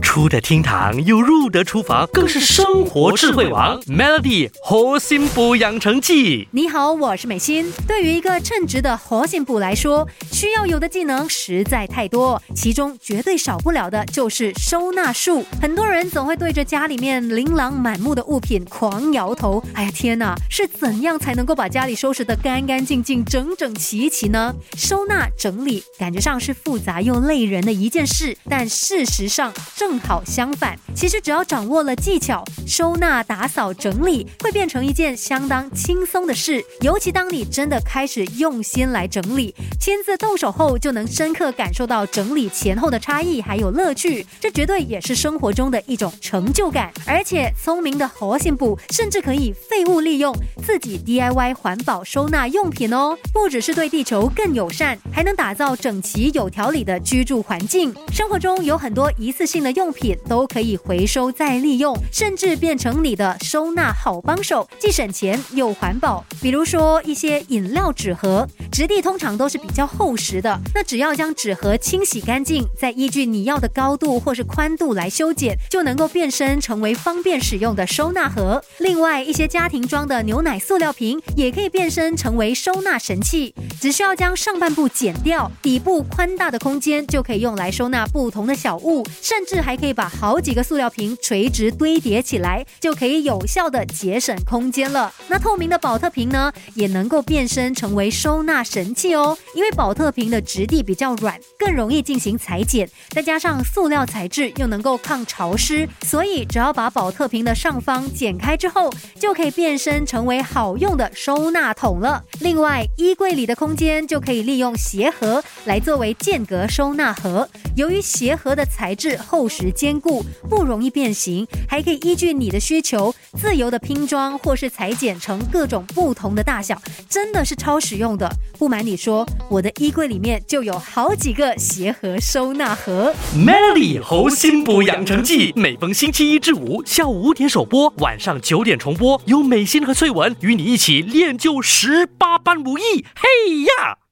出得厅堂又入得厨房，更是生活智慧王。Melody 活心补养成记，你好，我是美心。对于一个称职的活心补来说，需要有的技能实在太多，其中绝对少不了的就是收纳术。很多人总会对着家里面琳琅满目的物品狂摇头。哎呀天哪，是怎样才能够把家里收拾得干干净净、整整齐齐呢？收纳整理感觉上是复杂又累人的一件事，但事实上正。正好相反，其实只要掌握了技巧，收纳、打扫、整理会变成一件相当轻松的事。尤其当你真的开始用心来整理，亲自动手后，就能深刻感受到整理前后的差异还有乐趣。这绝对也是生活中的一种成就感。而且聪明的活性部甚至可以废物利用，自己 DIY 环保收纳用品哦，不只是对地球更友善，还能打造整齐有条理的居住环境。生活中有很多一次性的用。用品都可以回收再利用，甚至变成你的收纳好帮手，既省钱又环保。比如说一些饮料纸盒，质地通常都是比较厚实的，那只要将纸盒清洗干净，再依据你要的高度或是宽度来修剪，就能够变身成为方便使用的收纳盒。另外，一些家庭装的牛奶塑料瓶也可以变身成为收纳神器，只需要将上半部剪掉，底部宽大的空间就可以用来收纳不同的小物，甚至还。可以把好几个塑料瓶垂直堆叠起来，就可以有效的节省空间了。那透明的宝特瓶呢，也能够变身成为收纳神器哦。因为宝特瓶的质地比较软，更容易进行裁剪，再加上塑料材质又能够抗潮湿，所以只要把宝特瓶的上方剪开之后，就可以变身成为好用的收纳桶了。另外，衣柜里的空间就可以利用鞋盒来作为间隔收纳盒。由于鞋盒的材质厚实。坚固不容易变形，还可以依据你的需求自由的拼装或是裁剪成各种不同的大小，真的是超实用的。不瞒你说，我的衣柜里面就有好几个鞋盒收纳盒。Melody 猴心补养成记，每逢星期一至五下午五点首播，晚上九点重播，有美心和翠文与你一起练就十八般武艺。嘿呀！